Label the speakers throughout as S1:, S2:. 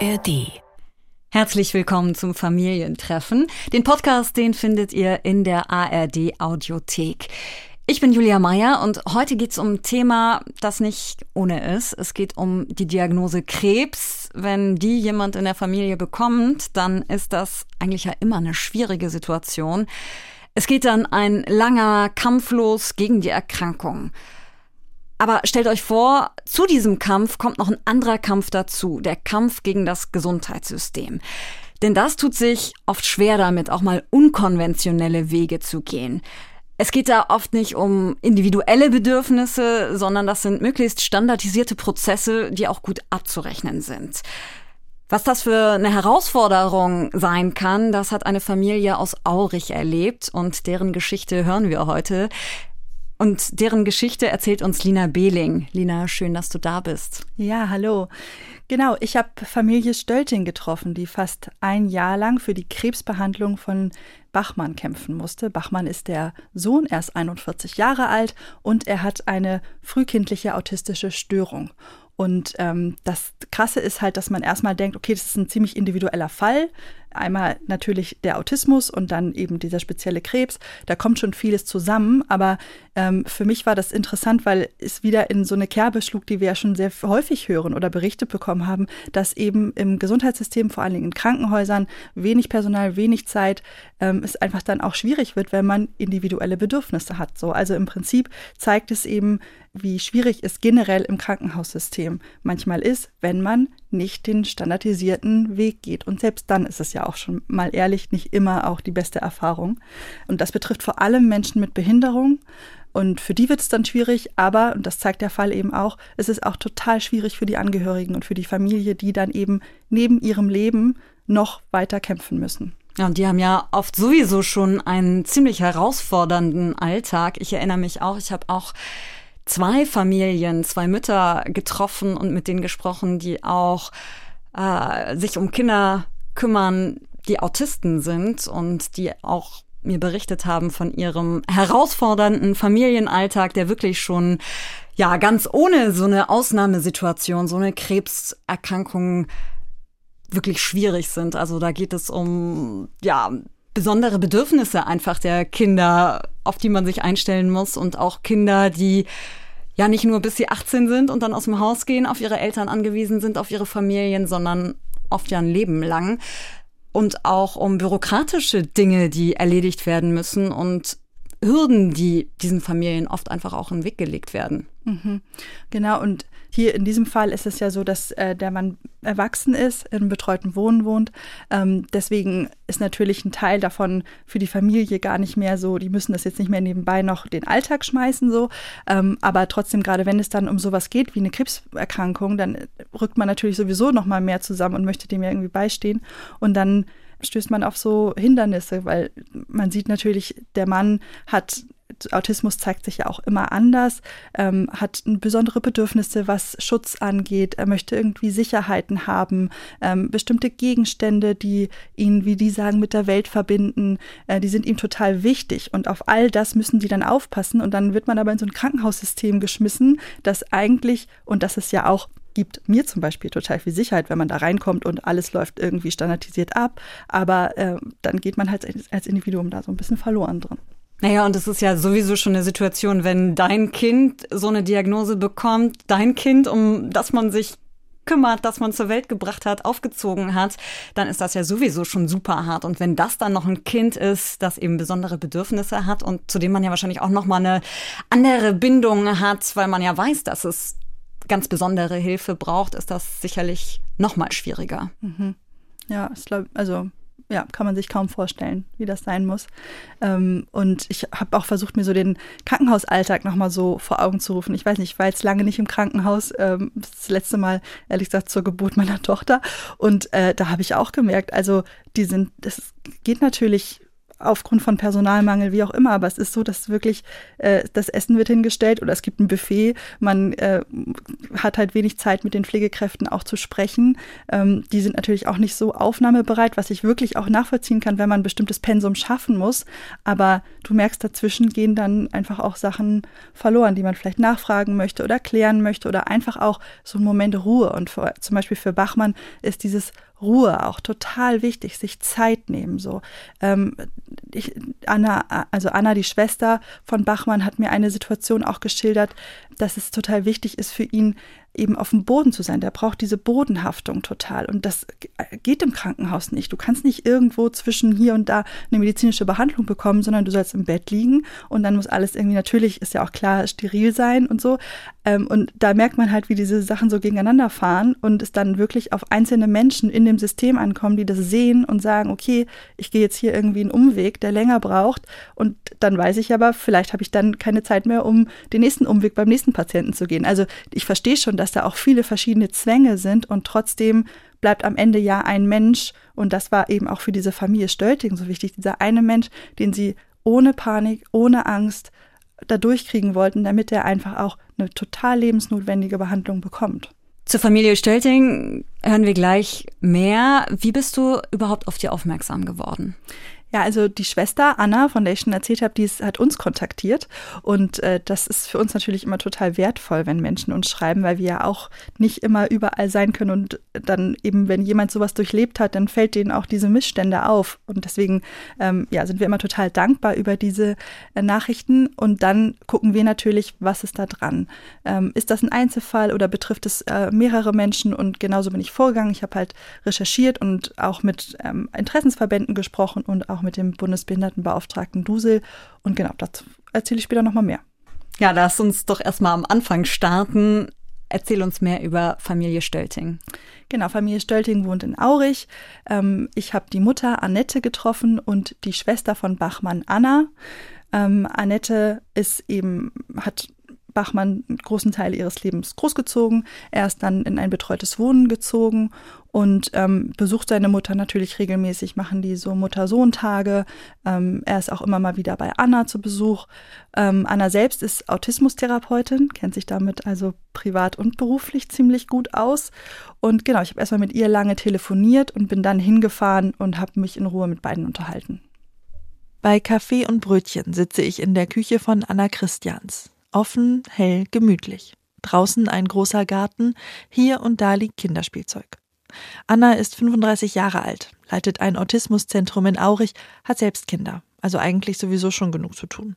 S1: ARD. Herzlich willkommen zum Familientreffen. Den Podcast, den findet ihr in der ARD Audiothek. Ich bin Julia Meyer und heute geht es um ein Thema, das nicht ohne ist. Es geht um die Diagnose Krebs. Wenn die jemand in der Familie bekommt, dann ist das eigentlich ja immer eine schwierige Situation. Es geht dann ein langer Kampf los gegen die Erkrankung. Aber stellt euch vor, zu diesem Kampf kommt noch ein anderer Kampf dazu, der Kampf gegen das Gesundheitssystem. Denn das tut sich oft schwer damit, auch mal unkonventionelle Wege zu gehen. Es geht da oft nicht um individuelle Bedürfnisse, sondern das sind möglichst standardisierte Prozesse, die auch gut abzurechnen sind. Was das für eine Herausforderung sein kann, das hat eine Familie aus Aurich erlebt und deren Geschichte hören wir heute. Und deren Geschichte erzählt uns Lina Behling. Lina, schön, dass du da bist.
S2: Ja, hallo. Genau, ich habe Familie Stölting getroffen, die fast ein Jahr lang für die Krebsbehandlung von Bachmann kämpfen musste. Bachmann ist der Sohn, er ist 41 Jahre alt und er hat eine frühkindliche autistische Störung. Und ähm, das Krasse ist halt, dass man erstmal denkt, okay, das ist ein ziemlich individueller Fall. Einmal natürlich der Autismus und dann eben dieser spezielle Krebs. Da kommt schon vieles zusammen. Aber ähm, für mich war das interessant, weil es wieder in so eine Kerbe schlug, die wir ja schon sehr häufig hören oder berichtet bekommen haben, dass eben im Gesundheitssystem, vor allen Dingen in Krankenhäusern, wenig Personal, wenig Zeit, ähm, es einfach dann auch schwierig wird, wenn man individuelle Bedürfnisse hat. So, also im Prinzip zeigt es eben, wie schwierig es generell im Krankenhaussystem manchmal ist, wenn man nicht den standardisierten Weg geht. Und selbst dann ist es ja auch schon mal ehrlich nicht immer auch die beste Erfahrung. Und das betrifft vor allem Menschen mit Behinderung. Und für die wird es dann schwierig, aber, und das zeigt der Fall eben auch, es ist auch total schwierig für die Angehörigen und für die Familie, die dann eben neben ihrem Leben noch weiter kämpfen müssen.
S1: Ja, und die haben ja oft sowieso schon einen ziemlich herausfordernden Alltag. Ich erinnere mich auch, ich habe auch zwei Familien, zwei Mütter getroffen und mit denen gesprochen, die auch äh, sich um Kinder kümmern, die Autisten sind und die auch mir berichtet haben von ihrem herausfordernden Familienalltag, der wirklich schon ja ganz ohne so eine Ausnahmesituation, so eine Krebserkrankung wirklich schwierig sind. Also da geht es um ja besondere Bedürfnisse einfach der Kinder, auf die man sich einstellen muss und auch Kinder, die ja nicht nur bis sie 18 sind und dann aus dem Haus gehen, auf ihre Eltern angewiesen sind, auf ihre Familien, sondern oft ja ein Leben lang. Und auch um bürokratische Dinge, die erledigt werden müssen und Hürden, die diesen Familien oft einfach auch in den Weg gelegt werden.
S2: Mhm. Genau, und hier in diesem Fall ist es ja so, dass äh, der Mann erwachsen ist, in betreuten Wohnen wohnt. Ähm, deswegen ist natürlich ein Teil davon für die Familie gar nicht mehr so, die müssen das jetzt nicht mehr nebenbei noch den Alltag schmeißen, so. Ähm, aber trotzdem, gerade wenn es dann um sowas geht wie eine Krebserkrankung, dann rückt man natürlich sowieso noch mal mehr zusammen und möchte dem ja irgendwie beistehen. Und dann stößt man auf so Hindernisse, weil man sieht natürlich, der Mann hat Autismus zeigt sich ja auch immer anders, ähm, hat besondere Bedürfnisse, was Schutz angeht. Er möchte irgendwie Sicherheiten haben, ähm, bestimmte Gegenstände, die ihn, wie die sagen, mit der Welt verbinden, äh, die sind ihm total wichtig. Und auf all das müssen die dann aufpassen. Und dann wird man aber in so ein Krankenhaussystem geschmissen, das eigentlich, und das ist ja auch gibt mir zum Beispiel total viel Sicherheit, wenn man da reinkommt und alles läuft irgendwie standardisiert ab. Aber äh, dann geht man halt als Individuum da so ein bisschen verloren drin.
S1: Naja, und es ist ja sowieso schon eine Situation, wenn dein Kind so eine Diagnose bekommt, dein Kind, um das man sich kümmert, das man zur Welt gebracht hat, aufgezogen hat, dann ist das ja sowieso schon super hart. Und wenn das dann noch ein Kind ist, das eben besondere Bedürfnisse hat und zu dem man ja wahrscheinlich auch noch mal eine andere Bindung hat, weil man ja weiß, dass es ganz besondere Hilfe braucht, ist das sicherlich noch mal schwieriger.
S2: Mhm. Ja, ich glaube, also ja, kann man sich kaum vorstellen, wie das sein muss. Ähm, und ich habe auch versucht, mir so den Krankenhausalltag nochmal so vor Augen zu rufen. Ich weiß nicht, ich war jetzt lange nicht im Krankenhaus, ähm, das letzte Mal, ehrlich gesagt, zur Geburt meiner Tochter. Und äh, da habe ich auch gemerkt, also die sind, das geht natürlich aufgrund von Personalmangel, wie auch immer. Aber es ist so, dass wirklich äh, das Essen wird hingestellt oder es gibt ein Buffet. Man äh, hat halt wenig Zeit, mit den Pflegekräften auch zu sprechen. Ähm, die sind natürlich auch nicht so aufnahmebereit, was ich wirklich auch nachvollziehen kann, wenn man ein bestimmtes Pensum schaffen muss. Aber du merkst, dazwischen gehen dann einfach auch Sachen verloren, die man vielleicht nachfragen möchte oder klären möchte oder einfach auch so ein Moment Ruhe. Und für, zum Beispiel für Bachmann ist dieses Ruhe auch total wichtig, sich Zeit nehmen. So, ähm, ich, Anna, also Anna, die Schwester von Bachmann, hat mir eine Situation auch geschildert, dass es total wichtig ist für ihn, eben auf dem Boden zu sein. Der braucht diese Bodenhaftung total. Und das geht im Krankenhaus nicht. Du kannst nicht irgendwo zwischen hier und da eine medizinische Behandlung bekommen, sondern du sollst im Bett liegen und dann muss alles irgendwie, natürlich ist ja auch klar, steril sein und so. Ähm, und da merkt man halt, wie diese Sachen so gegeneinander fahren und es dann wirklich auf einzelne Menschen in dem System ankommen, die das sehen und sagen, okay, ich gehe jetzt hier irgendwie einen Umweg, der länger braucht und dann weiß ich aber, vielleicht habe ich dann keine Zeit mehr, um den nächsten Umweg beim nächsten Patienten zu gehen. Also ich verstehe schon, dass da auch viele verschiedene Zwänge sind und trotzdem bleibt am Ende ja ein Mensch und das war eben auch für diese Familie Stölting so wichtig, dieser eine Mensch, den sie ohne Panik, ohne Angst da durchkriegen wollten, damit er einfach auch eine total lebensnotwendige Behandlung bekommt.
S1: Zur Familie Stölting hören wir gleich mehr. Wie bist du überhaupt auf die aufmerksam geworden?
S2: Ja, also die Schwester Anna, von der ich schon erzählt habe, die ist, hat uns kontaktiert. Und äh, das ist für uns natürlich immer total wertvoll, wenn Menschen uns schreiben, weil wir ja auch nicht immer überall sein können. Und dann eben, wenn jemand sowas durchlebt hat, dann fällt denen auch diese Missstände auf. Und deswegen ähm, ja, sind wir immer total dankbar über diese äh, Nachrichten. Und dann gucken wir natürlich, was ist da dran. Ähm, ist das ein Einzelfall oder betrifft es äh, mehrere Menschen? Und genauso bin ich vorgegangen. Ich habe halt recherchiert und auch mit ähm, Interessensverbänden gesprochen und auch auch mit dem Bundesbehindertenbeauftragten Dusel. Und genau, dazu erzähle ich später nochmal mehr.
S1: Ja, lass uns doch erstmal am Anfang starten. Erzähl uns mehr über Familie Stölting.
S2: Genau, Familie Stölting wohnt in Aurich. Ähm, ich habe die Mutter Annette getroffen und die Schwester von Bachmann Anna. Ähm, Annette ist eben, hat Bachmann großen Teil ihres Lebens großgezogen. Er ist dann in ein betreutes Wohnen gezogen und ähm, besucht seine Mutter natürlich regelmäßig, machen die so Mutter-Sohn-Tage. Ähm, er ist auch immer mal wieder bei Anna zu Besuch. Ähm, Anna selbst ist Autismustherapeutin, kennt sich damit also privat und beruflich ziemlich gut aus. Und genau, ich habe erstmal mit ihr lange telefoniert und bin dann hingefahren und habe mich in Ruhe mit beiden unterhalten.
S3: Bei Kaffee und Brötchen sitze ich in der Küche von Anna Christians. Offen, hell, gemütlich. Draußen ein großer Garten, hier und da liegt Kinderspielzeug. Anna ist 35 Jahre alt, leitet ein Autismuszentrum in Aurich, hat selbst Kinder, also eigentlich sowieso schon genug zu tun.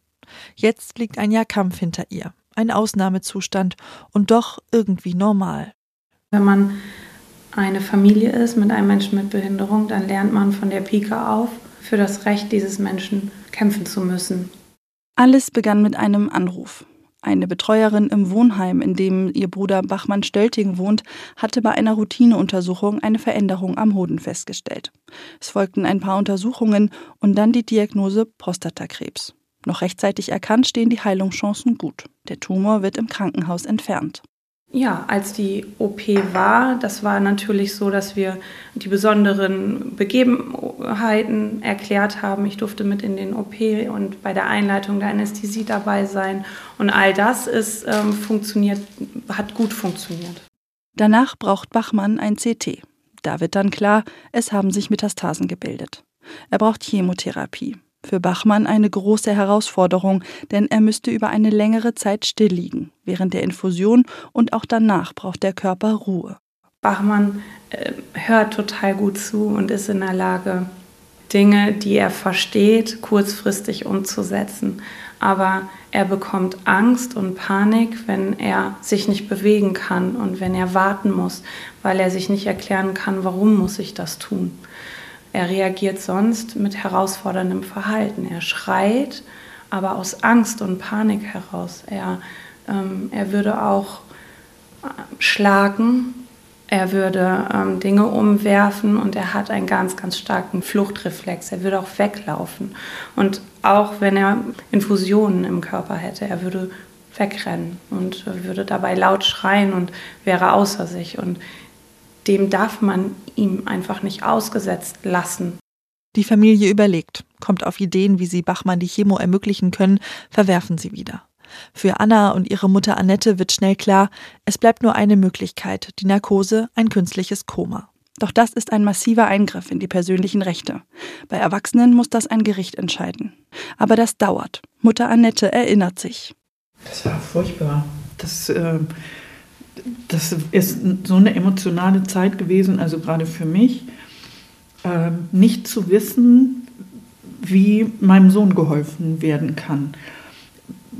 S3: Jetzt liegt ein Jahr Kampf hinter ihr, ein Ausnahmezustand und doch irgendwie normal.
S4: Wenn man eine Familie ist mit einem Menschen mit Behinderung, dann lernt man von der Pike auf, für das Recht dieses Menschen kämpfen zu müssen.
S2: Alles begann mit einem Anruf. Eine Betreuerin im Wohnheim, in dem ihr Bruder Bachmann Stölting wohnt, hatte bei einer Routineuntersuchung eine Veränderung am Hoden festgestellt. Es folgten ein paar Untersuchungen und dann die Diagnose Prostatakrebs. Noch rechtzeitig erkannt stehen die Heilungschancen gut. Der Tumor wird im Krankenhaus entfernt.
S4: Ja, als die OP war, das war natürlich so, dass wir die besonderen Begebenheiten erklärt haben. Ich durfte mit in den OP und bei der Einleitung der Anästhesie dabei sein. Und all das ist ähm, funktioniert, hat gut funktioniert.
S2: Danach braucht Bachmann ein CT. Da wird dann klar, es haben sich Metastasen gebildet. Er braucht Chemotherapie. Für Bachmann eine große Herausforderung, denn er müsste über eine längere Zeit still liegen. Während der Infusion und auch danach braucht der Körper Ruhe.
S4: Bachmann äh, hört total gut zu und ist in der Lage, Dinge, die er versteht, kurzfristig umzusetzen. Aber er bekommt Angst und Panik, wenn er sich nicht bewegen kann und wenn er warten muss, weil er sich nicht erklären kann, warum muss ich das tun. Er reagiert sonst mit herausforderndem Verhalten. Er schreit, aber aus Angst und Panik heraus. Er, ähm, er würde auch äh, schlagen, er würde ähm, Dinge umwerfen und er hat einen ganz, ganz starken Fluchtreflex. Er würde auch weglaufen. Und auch wenn er Infusionen im Körper hätte, er würde wegrennen und würde dabei laut schreien und wäre außer sich. Und dem darf man ihm einfach nicht ausgesetzt lassen.
S3: Die Familie überlegt, kommt auf Ideen, wie sie Bachmann die Chemo ermöglichen können, verwerfen sie wieder. Für Anna und ihre Mutter Annette wird schnell klar, es bleibt nur eine Möglichkeit, die Narkose, ein künstliches Koma.
S2: Doch das ist ein massiver Eingriff in die persönlichen Rechte. Bei Erwachsenen muss das ein Gericht entscheiden. Aber das dauert. Mutter Annette erinnert sich.
S5: Das war furchtbar. Das, äh, das ist so eine emotionale Zeit gewesen, also gerade für mich, äh, nicht zu wissen, wie meinem Sohn geholfen werden kann.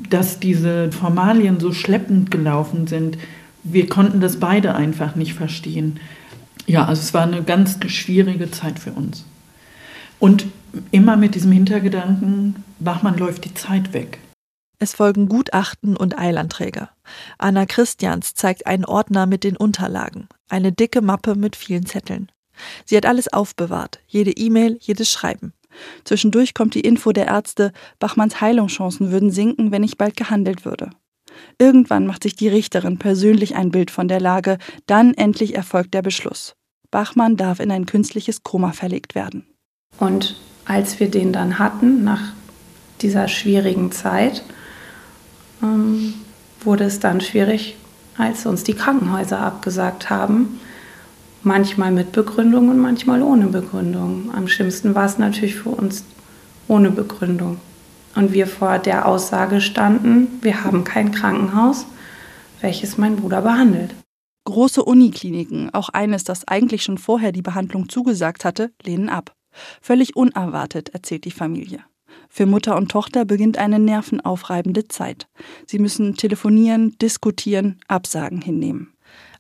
S5: Dass diese Formalien so schleppend gelaufen sind, wir konnten das beide einfach nicht verstehen. Ja, also es war eine ganz schwierige Zeit für uns. Und immer mit diesem Hintergedanken, Bachmann läuft die Zeit weg.
S3: Es folgen Gutachten und Eilanträge. Anna Christians zeigt einen Ordner mit den Unterlagen, eine dicke Mappe mit vielen Zetteln. Sie hat alles aufbewahrt, jede E-Mail, jedes Schreiben. Zwischendurch kommt die Info der Ärzte, Bachmanns Heilungschancen würden sinken, wenn nicht bald gehandelt würde. Irgendwann macht sich die Richterin persönlich ein Bild von der Lage, dann endlich erfolgt der Beschluss. Bachmann darf in ein künstliches Koma verlegt werden.
S4: Und als wir den dann hatten, nach dieser schwierigen Zeit, ähm, wurde es dann schwierig, als uns die Krankenhäuser abgesagt haben. Manchmal mit Begründung und manchmal ohne Begründung. Am schlimmsten war es natürlich für uns ohne Begründung. Und wir vor der Aussage standen, wir haben kein Krankenhaus, welches mein Bruder behandelt.
S2: Große Unikliniken, auch eines, das eigentlich schon vorher die Behandlung zugesagt hatte, lehnen ab. Völlig unerwartet, erzählt die Familie. Für Mutter und Tochter beginnt eine nervenaufreibende Zeit. Sie müssen telefonieren, diskutieren, Absagen hinnehmen.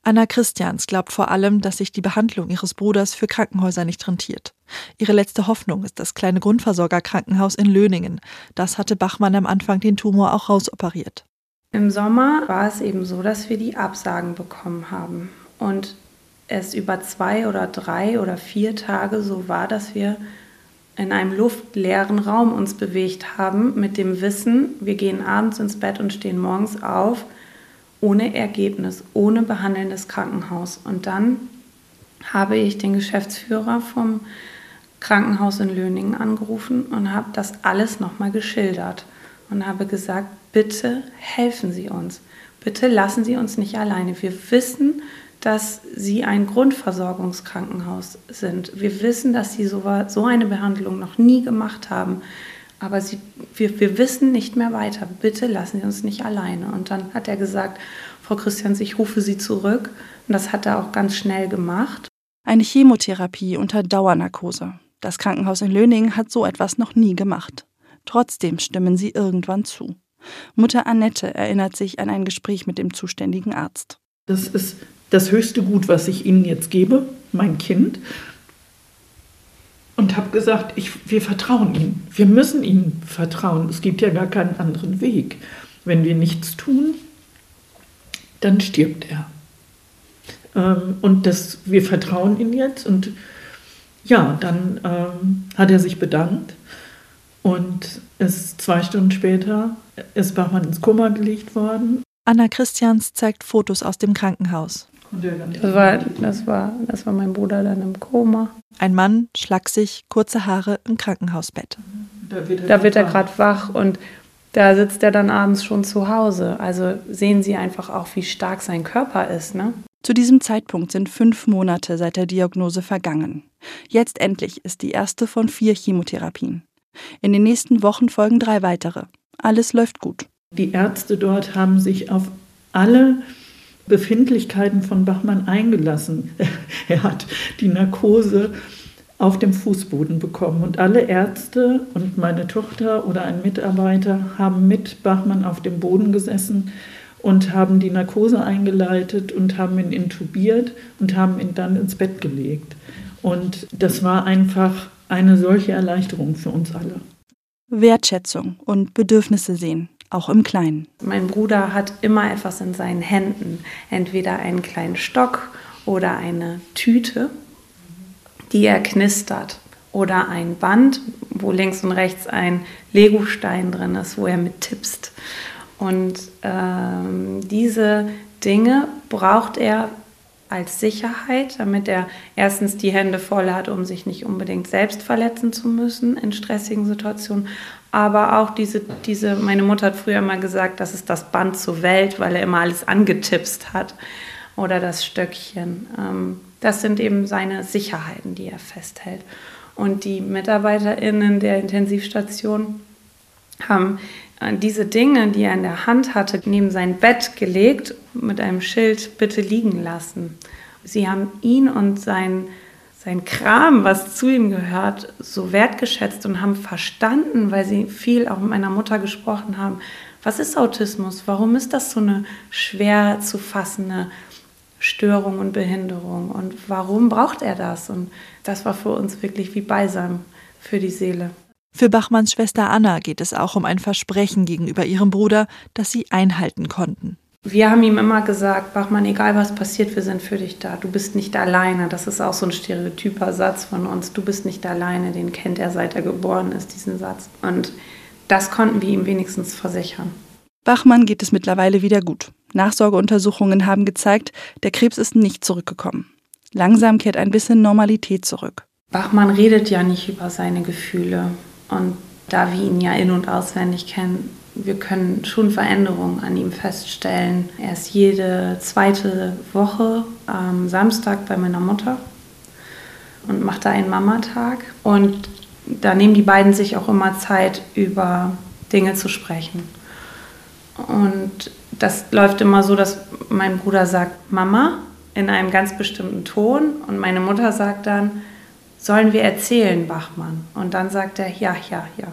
S3: Anna Christians glaubt vor allem, dass sich die Behandlung ihres Bruders für Krankenhäuser nicht rentiert. Ihre letzte Hoffnung ist das kleine Grundversorgerkrankenhaus in Löningen. Das hatte Bachmann am Anfang den Tumor auch rausoperiert.
S4: Im Sommer war es eben so, dass wir die Absagen bekommen haben. Und es über zwei oder drei oder vier Tage so war, dass wir in einem luftleeren Raum uns bewegt haben mit dem Wissen, wir gehen abends ins Bett und stehen morgens auf ohne Ergebnis, ohne behandelndes Krankenhaus. Und dann habe ich den Geschäftsführer vom Krankenhaus in Löningen angerufen und habe das alles nochmal geschildert und habe gesagt, bitte helfen Sie uns, bitte lassen Sie uns nicht alleine. Wir wissen, dass Sie ein Grundversorgungskrankenhaus sind. Wir wissen, dass Sie so, so eine Behandlung noch nie gemacht haben aber sie, wir, wir wissen nicht mehr weiter. Bitte lassen Sie uns nicht alleine. Und dann hat er gesagt, Frau Christians, ich rufe Sie zurück. Und das hat er auch ganz schnell gemacht.
S2: Eine Chemotherapie unter Dauernarkose. Das Krankenhaus in Löningen hat so etwas noch nie gemacht. Trotzdem stimmen sie irgendwann zu. Mutter Annette erinnert sich an ein Gespräch mit dem zuständigen Arzt.
S5: Das ist das höchste Gut, was ich Ihnen jetzt gebe, mein Kind und habe gesagt, ich, wir vertrauen ihm. Wir müssen ihm vertrauen. Es gibt ja gar keinen anderen Weg. Wenn wir nichts tun, dann stirbt er. Ähm, und das, wir vertrauen ihm jetzt. Und ja, dann ähm, hat er sich bedankt. Und ist zwei Stunden später ist Bachmann ins Koma gelegt worden.
S3: Anna Christians zeigt Fotos aus dem Krankenhaus.
S4: Das war, das, war, das war mein Bruder dann im Koma.
S3: Ein Mann, schlaksig, kurze Haare im Krankenhausbett.
S4: Da wird er, gerade wach und da sitzt er dann abends schon zu Hause. Also sehen Sie einfach auch, wie stark sein Körper ist. Ne?
S2: Zu diesem Zeitpunkt sind fünf Monate seit der Diagnose vergangen. Jetzt endlich ist die erste von vier Chemotherapien. In den nächsten Wochen folgen drei weitere. Alles läuft gut.
S5: Die Ärzte dort haben sich auf alle Befindlichkeiten von Bachmann eingelassen. Er hat die Narkose auf dem Fußboden bekommen und alle Ärzte und meine Tochter oder ein Mitarbeiter haben mit Bachmann auf dem Boden gesessen und haben die Narkose eingeleitet und haben ihn intubiert und haben ihn dann ins Bett gelegt. Und das war einfach eine solche Erleichterung für uns alle.
S2: Wertschätzung und Bedürfnisse sehen auch im Kleinen.
S4: Mein Bruder hat immer etwas in seinen Händen, entweder einen kleinen Stock oder eine Tüte, die er knistert oder ein Band, wo links und rechts ein Legostein drin ist, wo er mit tippst. Und ähm, diese Dinge braucht er als Sicherheit, damit er erstens die Hände voll hat, um sich nicht unbedingt selbst verletzen zu müssen in stressigen Situationen. Aber auch diese, diese, meine Mutter hat früher immer gesagt, das ist das Band zur Welt, weil er immer alles angetipst hat. Oder das Stöckchen. Ähm, das sind eben seine Sicherheiten, die er festhält. Und die MitarbeiterInnen der Intensivstation haben diese Dinge, die er in der Hand hatte, neben sein Bett gelegt, mit einem Schild bitte liegen lassen. Sie haben ihn und sein, sein Kram, was zu ihm gehört, so wertgeschätzt und haben verstanden, weil sie viel auch mit meiner Mutter gesprochen haben, was ist Autismus? Warum ist das so eine schwer zu fassende Störung und Behinderung? Und warum braucht er das? Und das war für uns wirklich wie Beisam für die Seele.
S3: Für Bachmanns Schwester Anna geht es auch um ein Versprechen gegenüber ihrem Bruder, das sie einhalten konnten.
S4: Wir haben ihm immer gesagt, Bachmann, egal was passiert, wir sind für dich da. Du bist nicht alleine. Das ist auch so ein stereotyper Satz von uns. Du bist nicht alleine. Den kennt er, seit er geboren ist, diesen Satz. Und das konnten wir ihm wenigstens versichern.
S2: Bachmann geht es mittlerweile wieder gut. Nachsorgeuntersuchungen haben gezeigt, der Krebs ist nicht zurückgekommen. Langsam kehrt ein bisschen Normalität zurück.
S4: Bachmann redet ja nicht über seine Gefühle. Und da wir ihn ja in- und auswendig kennen, wir können schon Veränderungen an ihm feststellen. Er ist jede zweite Woche am Samstag bei meiner Mutter und macht da einen Mamatag. Und da nehmen die beiden sich auch immer Zeit, über Dinge zu sprechen. Und das läuft immer so, dass mein Bruder sagt Mama in einem ganz bestimmten Ton und meine Mutter sagt dann, sollen wir erzählen, Bachmann? Und dann sagt er, ja, ja, ja.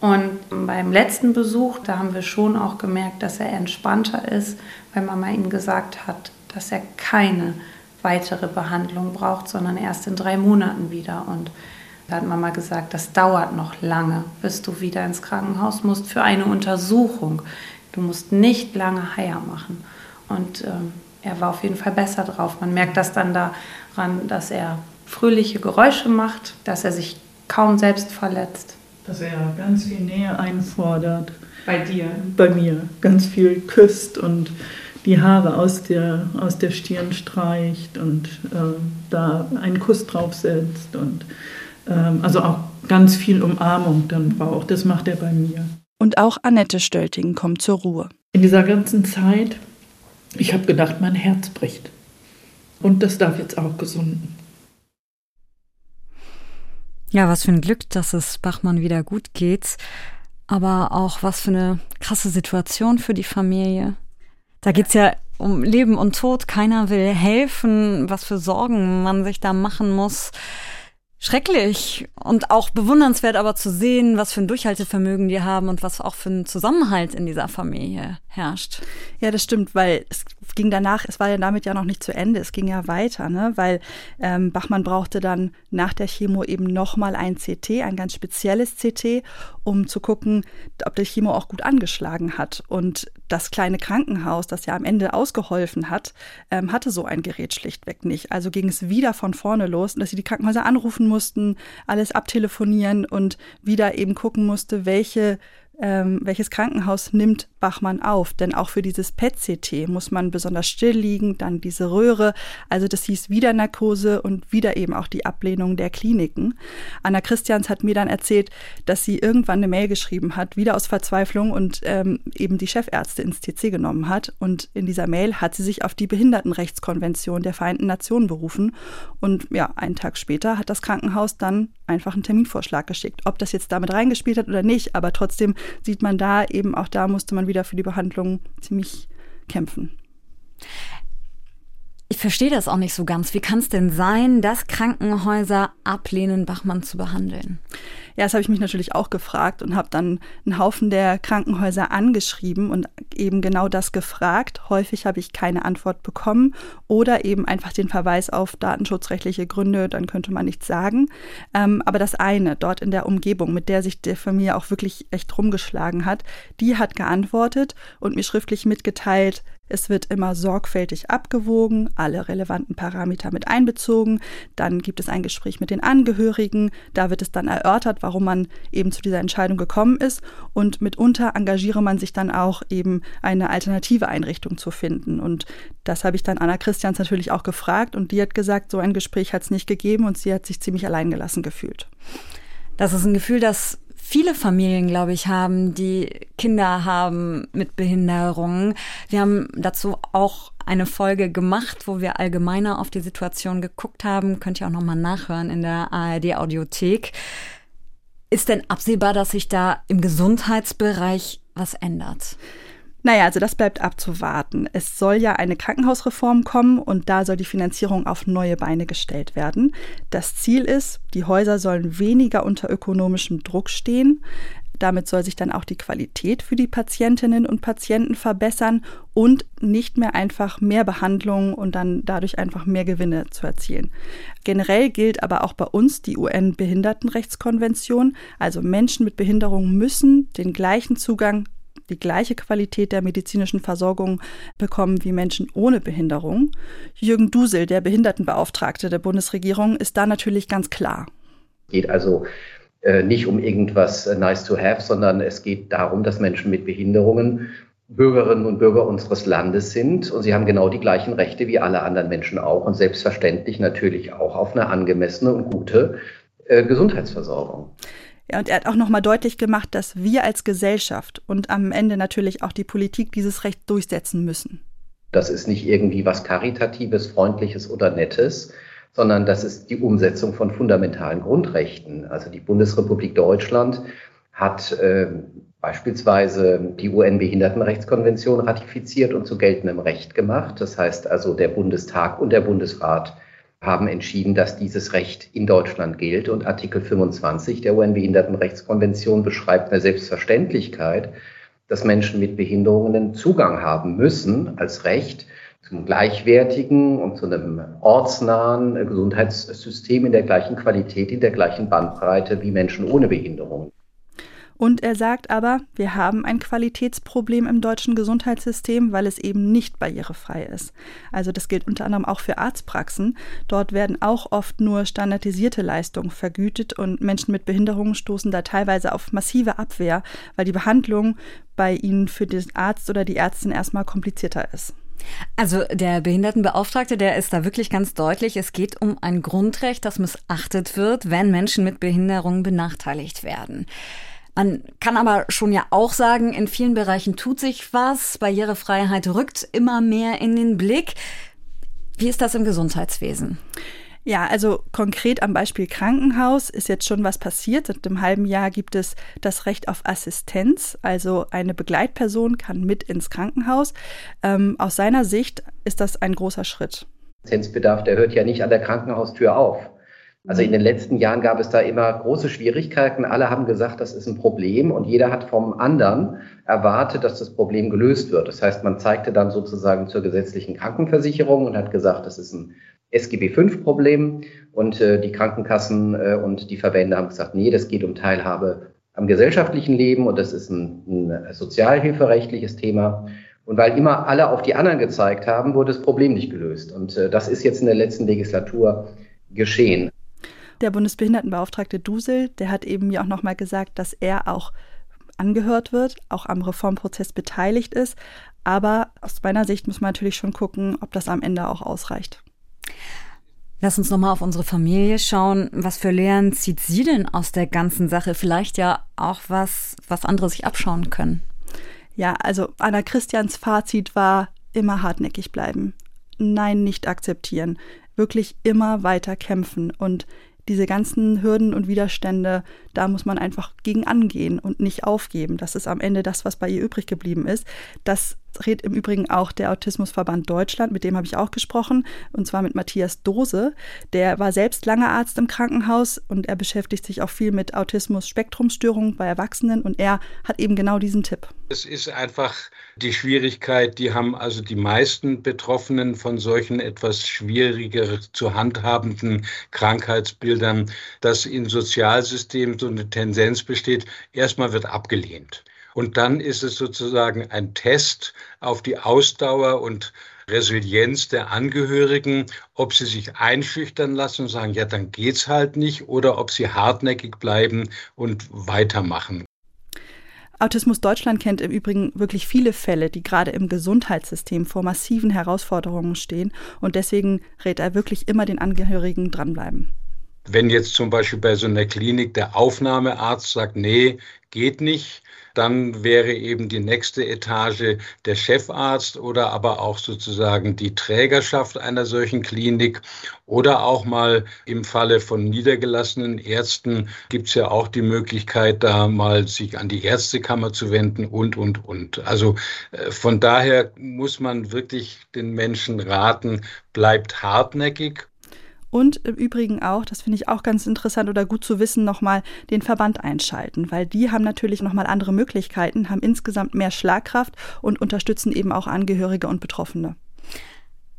S4: Und beim letzten Besuch, da haben wir schon auch gemerkt, dass er entspannter ist, weil Mama ihm gesagt hat, dass er keine weitere Behandlung braucht, sondern erst in drei Monaten wieder. Und da hat Mama gesagt, das dauert noch lange, bis du wieder ins Krankenhaus musst für eine Untersuchung. Du musst nicht lange Heier machen. Und ähm, er war auf jeden Fall besser drauf. Man merkt das dann daran, dass er fröhliche Geräusche macht, dass er sich kaum selbst verletzt.
S5: Dass er ganz viel Nähe einfordert.
S4: Bei dir?
S5: Bei mir. Ganz viel küsst und die Haare aus der, aus der Stirn streicht und äh, da einen Kuss draufsetzt und äh, also auch ganz viel Umarmung dann braucht. Das macht er bei mir.
S2: Und auch Annette Stölting kommt zur Ruhe.
S5: In dieser ganzen Zeit, ich habe gedacht, mein Herz bricht. Und das darf jetzt auch gesunden.
S1: Ja, was für ein Glück, dass es Bachmann wieder gut geht. Aber auch was für eine krasse Situation für die Familie. Da geht's ja um Leben und Tod. Keiner will helfen, was für Sorgen man sich da machen muss. Schrecklich und auch bewundernswert aber zu sehen, was für ein Durchhaltevermögen die haben und was auch für ein Zusammenhalt in dieser Familie herrscht.
S2: Ja, das stimmt, weil es ging danach, es war ja damit ja noch nicht zu Ende, es ging ja weiter, ne? weil ähm, Bachmann brauchte dann nach der Chemo eben nochmal ein CT, ein ganz spezielles CT, um zu gucken, ob der Chemo auch gut angeschlagen hat. Und das kleine Krankenhaus, das ja am Ende ausgeholfen hat, ähm, hatte so ein Gerät schlichtweg nicht. Also ging es wieder von vorne los, dass sie die Krankenhäuser anrufen mussten, alles abtelefonieren und wieder eben gucken musste, welche ähm, welches Krankenhaus nimmt Bachmann auf? Denn auch für dieses PET-CT muss man besonders still liegen, dann diese Röhre. Also das hieß wieder Narkose und wieder eben auch die Ablehnung der Kliniken. Anna Christians hat mir dann erzählt, dass sie irgendwann eine Mail geschrieben hat, wieder aus Verzweiflung und ähm, eben die Chefärzte ins TC genommen hat. Und in dieser Mail hat sie sich auf die Behindertenrechtskonvention der Vereinten Nationen berufen. Und ja, einen Tag später hat das Krankenhaus dann einfach einen Terminvorschlag geschickt. Ob das jetzt damit reingespielt hat oder nicht, aber trotzdem sieht man da eben auch da musste man wieder für die Behandlung ziemlich kämpfen.
S1: Ich verstehe das auch nicht so ganz. Wie kann es denn sein, dass Krankenhäuser ablehnen, Bachmann zu behandeln?
S2: Ja, das habe ich mich natürlich auch gefragt und habe dann einen Haufen der Krankenhäuser angeschrieben und eben genau das gefragt. Häufig habe ich keine Antwort bekommen oder eben einfach den Verweis auf datenschutzrechtliche Gründe, dann könnte man nichts sagen. Ähm, aber das eine, dort in der Umgebung, mit der sich der Familie auch wirklich echt rumgeschlagen hat, die hat geantwortet und mir schriftlich mitgeteilt, Es wird immer sorgfältig abgewogen, alle relevanten Parameter mit einbezogen. Dann gibt es ein Gespräch mit den Angehörigen. Da wird es dann erörtert, warum man eben zu dieser Entscheidung gekommen ist. Und mitunter engagiere man sich dann auch eben eine alternative Einrichtung zu finden. Und das habe ich dann Anna Christians natürlich auch gefragt. Und die hat gesagt, so ein Gespräch hat es nicht gegeben und sie hat sich ziemlich alleingelassen gefühlt.
S1: Das ist ein Gefühl, das viele Familien, glaube ich, haben, die Kinder haben mit Behinderungen. Wir haben dazu auch eine Folge gemacht, wo wir allgemeiner auf die Situation geguckt haben. Könnt ihr auch nochmal nachhören in der ARD Audiothek. Ist denn absehbar, dass sich da im Gesundheitsbereich was ändert?
S2: Naja, also das bleibt abzuwarten. Es soll ja eine Krankenhausreform kommen und da soll die Finanzierung auf neue Beine gestellt werden. Das Ziel ist, die Häuser sollen weniger unter ökonomischem Druck stehen. Damit soll sich dann auch die Qualität für die Patientinnen und Patienten verbessern und nicht mehr einfach mehr Behandlungen und dann dadurch einfach mehr Gewinne zu erzielen. Generell gilt aber auch bei uns die UN-Behindertenrechtskonvention. Also Menschen mit Behinderung müssen den gleichen Zugang die gleiche Qualität der medizinischen Versorgung bekommen wie Menschen ohne Behinderung. Jürgen Dusel, der Behindertenbeauftragte der Bundesregierung, ist da natürlich ganz klar.
S6: Es geht also äh, nicht um irgendwas äh, nice to have, sondern es geht darum, dass Menschen mit Behinderungen Bürgerinnen und Bürger unseres Landes sind und sie haben genau die gleichen Rechte wie alle anderen Menschen auch und selbstverständlich natürlich auch auf eine angemessene und gute äh, Gesundheitsversorgung.
S2: Ja, und er hat auch nochmal deutlich gemacht, dass wir als Gesellschaft und am Ende natürlich auch die Politik dieses Recht durchsetzen müssen.
S6: Das ist nicht irgendwie was Karitatives, Freundliches oder Nettes, sondern das ist die Umsetzung von fundamentalen Grundrechten. Also die Bundesrepublik Deutschland hat äh, beispielsweise die UN-Behindertenrechtskonvention ratifiziert und zu geltendem Recht gemacht. Das heißt also, der Bundestag und der Bundesrat haben entschieden, dass dieses Recht in Deutschland gilt. Und Artikel 25 der UN-Behindertenrechtskonvention beschreibt eine Selbstverständlichkeit, dass Menschen mit Behinderungen Zugang haben müssen als Recht zum gleichwertigen und zu einem ortsnahen Gesundheitssystem in der gleichen Qualität, in der gleichen Bandbreite wie Menschen ohne Behinderungen.
S2: Und er sagt aber, wir haben ein Qualitätsproblem im deutschen Gesundheitssystem, weil es eben nicht barrierefrei ist. Also das gilt unter anderem auch für Arztpraxen. Dort werden auch oft nur standardisierte Leistungen vergütet und Menschen mit Behinderungen stoßen da teilweise auf massive Abwehr, weil die Behandlung bei ihnen für den Arzt oder die Ärztin erstmal komplizierter ist.
S1: Also der Behindertenbeauftragte, der ist da wirklich ganz deutlich. Es geht um ein Grundrecht, das missachtet wird, wenn Menschen mit Behinderungen benachteiligt werden. Man kann aber schon ja auch sagen, in vielen Bereichen tut sich was. Barrierefreiheit rückt immer mehr in den Blick. Wie ist das im Gesundheitswesen?
S2: Ja, also konkret am Beispiel Krankenhaus ist jetzt schon was passiert. Seit einem halben Jahr gibt es das Recht auf Assistenz. Also eine Begleitperson kann mit ins Krankenhaus. Ähm, aus seiner Sicht ist das ein großer Schritt.
S6: Assistenzbedarf, der hört ja nicht an der Krankenhaustür auf. Also in den letzten Jahren gab es da immer große Schwierigkeiten. Alle haben gesagt, das ist ein Problem und jeder hat vom anderen erwartet, dass das Problem gelöst wird. Das heißt, man zeigte dann sozusagen zur gesetzlichen Krankenversicherung und hat gesagt, das ist ein SGB V-Problem und äh, die Krankenkassen äh, und die Verbände haben gesagt, nee, das geht um Teilhabe am gesellschaftlichen Leben und das ist ein, ein sozialhilferechtliches Thema. Und weil immer alle auf die anderen gezeigt haben, wurde das Problem nicht gelöst. Und äh, das ist jetzt in der letzten Legislatur geschehen.
S2: Der Bundesbehindertenbeauftragte Dusel, der hat eben ja auch nochmal gesagt, dass er auch angehört wird, auch am Reformprozess beteiligt ist. Aber aus meiner Sicht muss man natürlich schon gucken, ob das am Ende auch ausreicht.
S1: Lass uns nochmal auf unsere Familie schauen. Was für Lehren zieht sie denn aus der ganzen Sache? Vielleicht ja auch was, was andere sich abschauen können.
S2: Ja, also Anna Christians Fazit war immer hartnäckig bleiben. Nein, nicht akzeptieren. Wirklich immer weiter kämpfen und diese ganzen Hürden und Widerstände, da muss man einfach gegen angehen und nicht aufgeben. Das ist am Ende das, was bei ihr übrig geblieben ist. Das rät im Übrigen auch der Autismusverband Deutschland, mit dem habe ich auch gesprochen, und zwar mit Matthias Dose. Der war selbst lange Arzt im Krankenhaus und er beschäftigt sich auch viel mit Autismus-Spektrumstörungen bei Erwachsenen und er hat eben genau diesen Tipp.
S7: Es ist einfach die Schwierigkeit, die haben also die meisten Betroffenen von solchen etwas schwieriger zu handhabenden Krankheitsbildern, dass im Sozialsystem so eine Tendenz besteht, erstmal wird abgelehnt. Und dann ist es sozusagen ein Test auf die Ausdauer und Resilienz der Angehörigen, ob sie sich einschüchtern lassen und sagen, ja, dann geht's halt nicht, oder ob sie hartnäckig bleiben und weitermachen.
S2: Autismus Deutschland kennt im Übrigen wirklich viele Fälle, die gerade im Gesundheitssystem vor massiven Herausforderungen stehen und deswegen rät er wirklich immer den Angehörigen dranbleiben.
S7: Wenn jetzt zum Beispiel bei so einer Klinik der Aufnahmearzt sagt, nee, geht nicht, dann wäre eben die nächste Etage der Chefarzt oder aber auch sozusagen die Trägerschaft einer solchen Klinik oder auch mal im Falle von niedergelassenen Ärzten gibt es ja auch die Möglichkeit, da mal sich an die Ärztekammer zu wenden und, und, und. Also äh, von daher muss man wirklich den Menschen raten, bleibt hartnäckig
S2: und im Übrigen auch, das finde ich auch ganz interessant oder gut zu wissen, nochmal den Verband einschalten, weil die haben natürlich nochmal andere Möglichkeiten, haben insgesamt mehr Schlagkraft und unterstützen eben auch Angehörige und Betroffene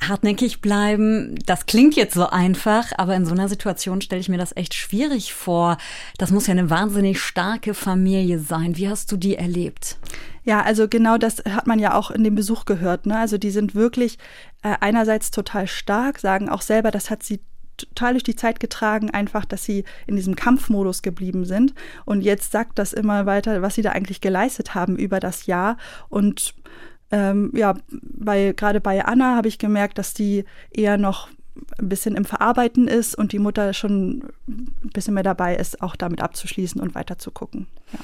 S1: hartnäckig bleiben, das klingt jetzt so einfach, aber in so einer Situation stelle ich mir das echt schwierig vor. Das muss ja eine wahnsinnig starke Familie sein. Wie hast du die erlebt?
S2: Ja, also genau das hat man ja auch in dem Besuch gehört. Ne? Also die sind wirklich äh, einerseits total stark, sagen auch selber, das hat sie total durch die Zeit getragen, einfach, dass sie in diesem Kampfmodus geblieben sind. Und jetzt sagt das immer weiter, was sie da eigentlich geleistet haben über das Jahr. Und ähm, ja, bei, gerade bei Anna habe ich gemerkt, dass die eher noch ein bisschen im Verarbeiten ist und die Mutter schon ein bisschen mehr dabei ist, auch damit abzuschließen und weiter zu gucken.
S1: Ja.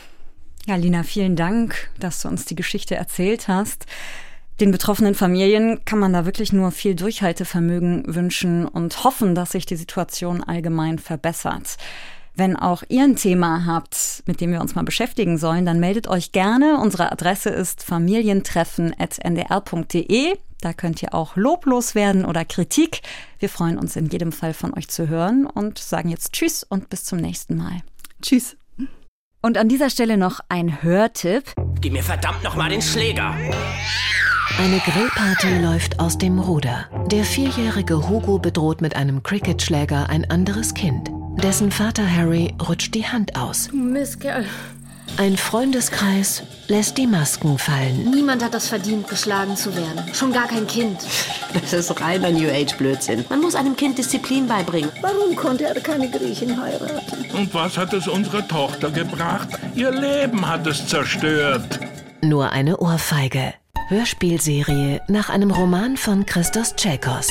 S1: Ja, Lina, vielen Dank, dass du uns die Geschichte erzählt hast. Den betroffenen Familien kann man da wirklich nur viel Durchhaltevermögen wünschen und hoffen, dass sich die Situation allgemein verbessert. Wenn auch ihr ein Thema habt, mit dem wir uns mal beschäftigen sollen, dann meldet euch gerne. Unsere Adresse ist familientreffen.ndr.de. Da könnt ihr auch loblos werden oder Kritik. Wir freuen uns in jedem Fall von euch zu hören und sagen jetzt Tschüss und bis zum nächsten Mal.
S2: Tschüss.
S1: Und an dieser Stelle noch ein Hörtipp.
S8: Gib mir verdammt nochmal den Schläger.
S9: Eine Grillparty läuft aus dem Ruder. Der vierjährige Hugo bedroht mit einem Cricketschläger ein anderes Kind. Dessen Vater Harry rutscht die Hand aus.
S10: Mistkerl.
S9: Ein Freundeskreis lässt die Masken fallen.
S10: Niemand hat das verdient, geschlagen zu werden. Schon gar kein Kind.
S11: Das ist reiner New Age-Blödsinn. Man muss einem Kind Disziplin beibringen.
S12: Warum konnte er keine Griechen heiraten?
S13: Und was hat es unserer Tochter gebracht? Ihr Leben hat es zerstört.
S9: Nur eine Ohrfeige. Hörspielserie nach einem Roman von Christos Tschekos.